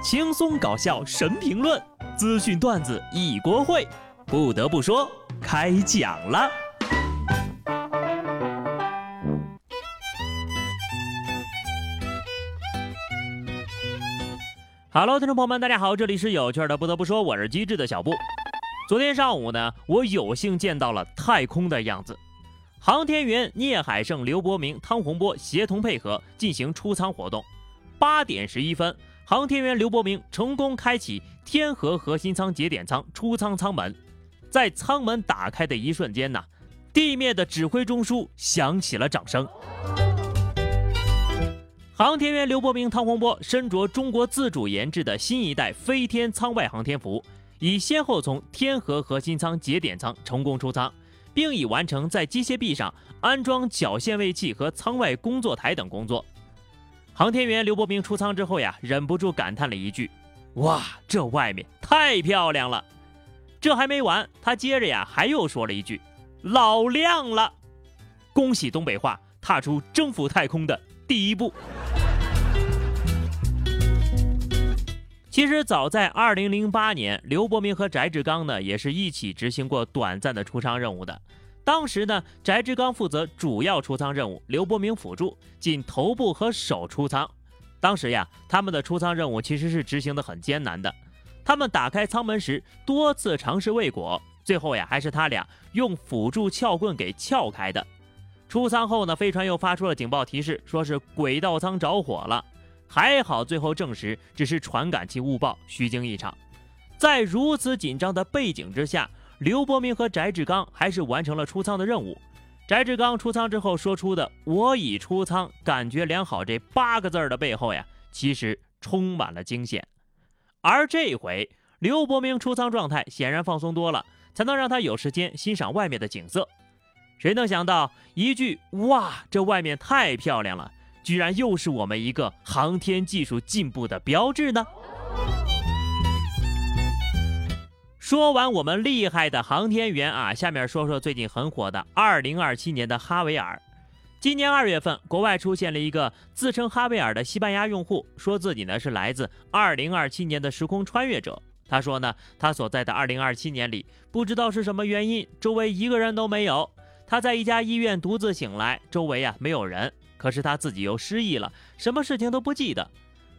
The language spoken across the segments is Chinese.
轻松搞笑神评论，资讯段子一锅烩。不得不说，开讲了。Hello，听众朋友们，大家好，这里是有趣的。不得不说，我是机智的小布。昨天上午呢，我有幸见到了太空的样子。航天员聂海胜、刘伯明、汤洪波协同配合进行出舱活动。八点十一分，航天员刘伯明成功开启天河核心舱节点舱出舱舱门。在舱门打开的一瞬间呢，地面的指挥中枢响起了掌声。航天员刘伯明、汤洪波身着中国自主研制的新一代飞天舱外航天服，已先后从天河核心舱节点舱成功出舱。并已完成在机械臂上安装绞线位器和舱外工作台等工作。航天员刘伯明出舱之后呀，忍不住感叹了一句：“哇，这外面太漂亮了！”这还没完，他接着呀还又说了一句：“老亮了！”恭喜东北话踏出征服太空的第一步。其实早在二零零八年，刘伯明和翟志刚呢也是一起执行过短暂的出舱任务的。当时呢，翟志刚负责主要出舱任务，刘伯明辅助，仅头部和手出舱。当时呀，他们的出舱任务其实是执行的很艰难的。他们打开舱门时多次尝试未果，最后呀，还是他俩用辅助撬棍给撬开的。出舱后呢，飞船又发出了警报提示，说是轨道舱着火了。还好，最后证实只是传感器误报，虚惊一场。在如此紧张的背景之下，刘伯明和翟志刚还是完成了出舱的任务。翟志刚出舱之后说出的“我已出舱，感觉良好”这八个字的背后呀，其实充满了惊险。而这回刘伯明出舱状态显然放松多了，才能让他有时间欣赏外面的景色。谁能想到一句“哇，这外面太漂亮了”。居然又是我们一个航天技术进步的标志呢！说完我们厉害的航天员啊，下面说说最近很火的2027年的哈维尔。今年二月份，国外出现了一个自称哈维尔的西班牙用户，说自己呢是来自2027年的时空穿越者。他说呢，他所在的2027年里，不知道是什么原因，周围一个人都没有。他在一家医院独自醒来，周围啊没有人。可是他自己又失忆了，什么事情都不记得。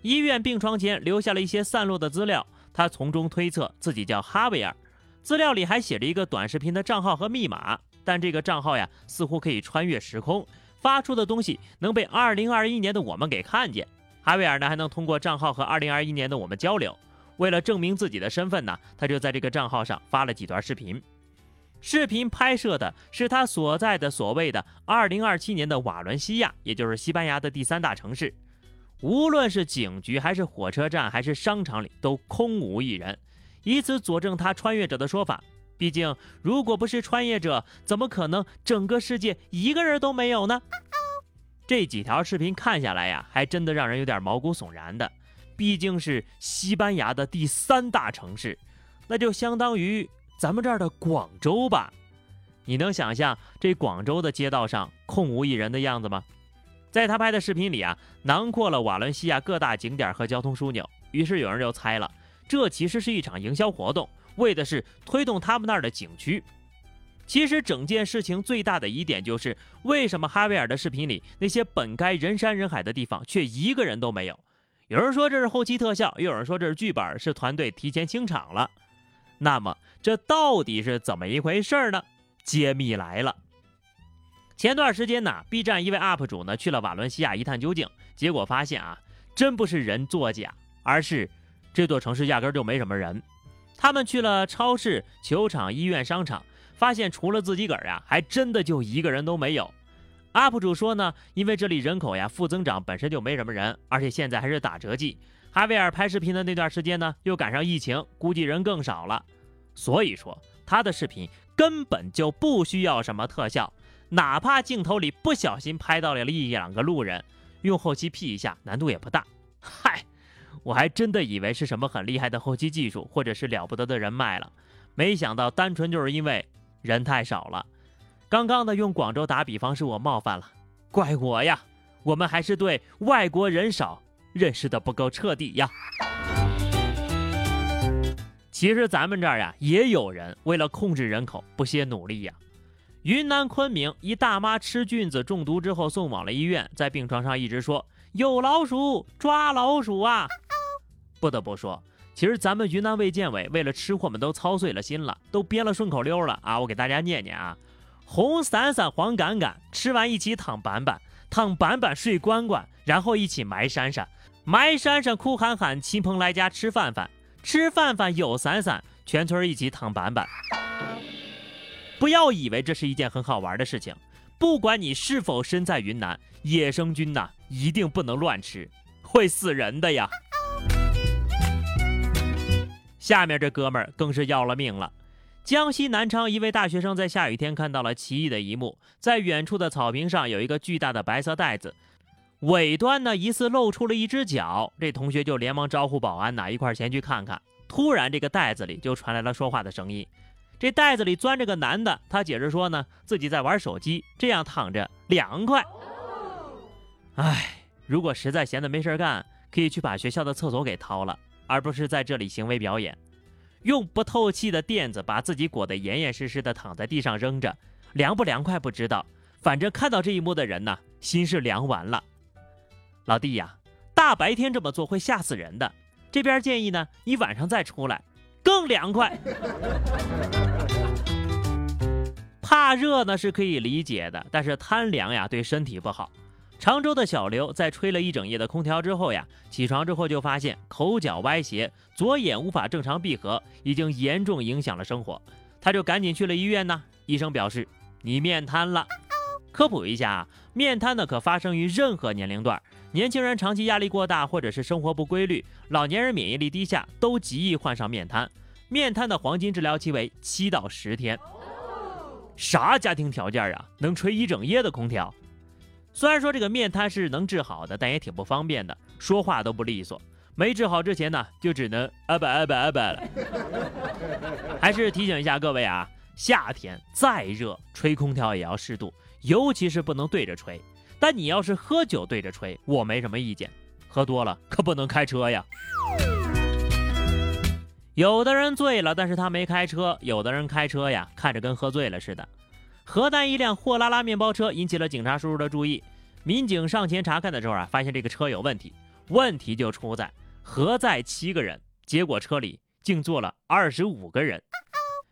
医院病床前留下了一些散落的资料，他从中推测自己叫哈维尔。资料里还写着一个短视频的账号和密码，但这个账号呀似乎可以穿越时空，发出的东西能被2021年的我们给看见。哈维尔呢还能通过账号和2021年的我们交流。为了证明自己的身份呢，他就在这个账号上发了几段视频。视频拍摄的是他所在的所谓的2027年的瓦伦西亚，也就是西班牙的第三大城市。无论是警局，还是火车站，还是商场里，都空无一人，以此佐证他穿越者的说法。毕竟，如果不是穿越者，怎么可能整个世界一个人都没有呢？这几条视频看下来呀，还真的让人有点毛骨悚然的。毕竟是西班牙的第三大城市，那就相当于……咱们这儿的广州吧，你能想象这广州的街道上空无一人的样子吗？在他拍的视频里啊，囊括了瓦伦西亚各大景点和交通枢纽。于是有人就猜了，这其实是一场营销活动，为的是推动他们那儿的景区。其实整件事情最大的疑点就是，为什么哈维尔的视频里那些本该人山人海的地方却一个人都没有？有人说这是后期特效，又有人说这是剧本，是团队提前清场了。那么这到底是怎么一回事呢？揭秘来了。前段时间呢，B 站一位 UP 主呢去了瓦伦西亚一探究竟，结果发现啊，真不是人作假，而是这座城市压根就没什么人。他们去了超市、球场、医院、商场，发现除了自己个儿呀，还真的就一个人都没有。UP 主说呢，因为这里人口呀负增长，本身就没什么人，而且现在还是打折季。哈维尔拍视频的那段时间呢，又赶上疫情，估计人更少了。所以说，他的视频根本就不需要什么特效，哪怕镜头里不小心拍到了一两个路人，用后期 P 一下，难度也不大。嗨，我还真的以为是什么很厉害的后期技术，或者是了不得的人脉了，没想到单纯就是因为人太少了。刚刚的用广州打比方是我冒犯了，怪我呀！我们还是对外国人少。认识的不够彻底呀。其实咱们这儿呀，也有人为了控制人口不懈努力呀。云南昆明一大妈吃菌子中毒之后送往了医院，在病床上一直说有老鼠，抓老鼠啊！不得不说，其实咱们云南卫健委为了吃货们都操碎了心了，都编了顺口溜了啊！我给大家念念啊：红伞伞，黄杆杆，吃完一起躺板板，躺板板睡关关，然后一起埋山山，埋山山哭喊喊，亲朋来家吃饭饭。吃饭饭有伞伞，全村一起躺板板。不要以为这是一件很好玩的事情，不管你是否身在云南，野生菌呐一定不能乱吃，会死人的呀。下面这哥们儿更是要了命了。江西南昌一位大学生在下雨天看到了奇异的一幕，在远处的草坪上有一个巨大的白色袋子。尾端呢，疑似露出了一只脚，这同学就连忙招呼保安呐，一块前去看看。突然，这个袋子里就传来了说话的声音。这袋子里钻着个男的，他解释说呢，自己在玩手机，这样躺着凉快。唉，如果实在闲的没事干，可以去把学校的厕所给掏了，而不是在这里行为表演，用不透气的垫子把自己裹得严严实实的躺在地上扔着，凉不凉快不知道，反正看到这一幕的人呢，心是凉完了。老弟呀，大白天这么做会吓死人的。这边建议呢，你晚上再出来，更凉快。怕热呢是可以理解的，但是贪凉呀对身体不好。常州的小刘在吹了一整夜的空调之后呀，起床之后就发现口角歪斜，左眼无法正常闭合，已经严重影响了生活。他就赶紧去了医院呢，医生表示你面瘫了。科普一下啊，面瘫呢可发生于任何年龄段。年轻人长期压力过大，或者是生活不规律；老年人免疫力低下，都极易患上面瘫。面瘫的黄金治疗期为七到十天。啥家庭条件啊，能吹一整夜的空调？虽然说这个面瘫是能治好的，但也挺不方便的，说话都不利索。没治好之前呢，就只能啊吧啊吧啊吧了。还是提醒一下各位啊，夏天再热，吹空调也要适度，尤其是不能对着吹。但你要是喝酒对着吹，我没什么意见。喝多了可不能开车呀。有的人醉了，但是他没开车；有的人开车呀，看着跟喝醉了似的。河南一辆货拉拉面包车引起了警察叔叔的注意。民警上前查看的时候啊，发现这个车有问题。问题就出在核载七个人，结果车里竟坐了二十五个人。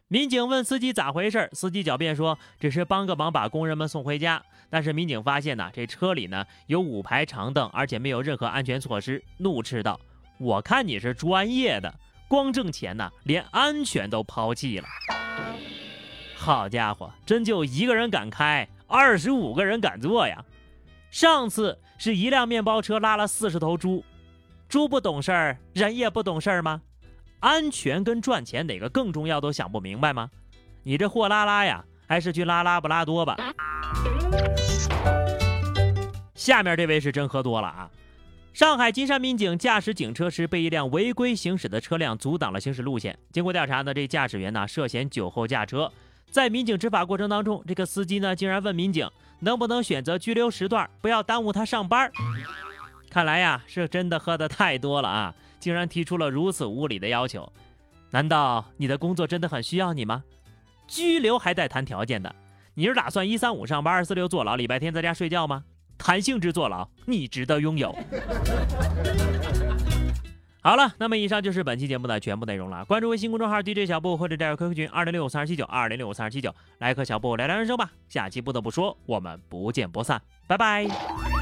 民警问司机咋回事，司机狡辩说只是帮个忙，把工人们送回家。但是民警发现呢，这车里呢有五排长凳，而且没有任何安全措施，怒斥道：“我看你是专业的，光挣钱呢，连安全都抛弃了。好家伙，真就一个人敢开，二十五个人敢坐呀！上次是一辆面包车拉了四十头猪，猪不懂事儿，人也不懂事儿吗？”安全跟赚钱哪个更重要都想不明白吗？你这货拉拉呀，还是去拉拉布拉多吧。下面这位是真喝多了啊！上海金山民警驾驶警车时被一辆违规行驶的车辆阻挡了行驶路线。经过调查呢，这驾驶员呢涉嫌酒后驾车。在民警执法过程当中，这个司机呢竟然问民警能不能选择拘留时段，不要耽误他上班。看来呀，是真的喝的太多了啊！竟然提出了如此无理的要求，难道你的工作真的很需要你吗？拘留还带谈条件的，你是打算一三五上班，二四六坐牢，礼拜天在家睡觉吗？弹性质坐牢，你值得拥有。好了，那么以上就是本期节目的全部内容了。关注微信公众号 DJ 小布或者加入 QQ 群二零六五三二七九二零六五三二七九，来和小布聊聊人生吧。下期不得不说，我们不见不散，拜拜。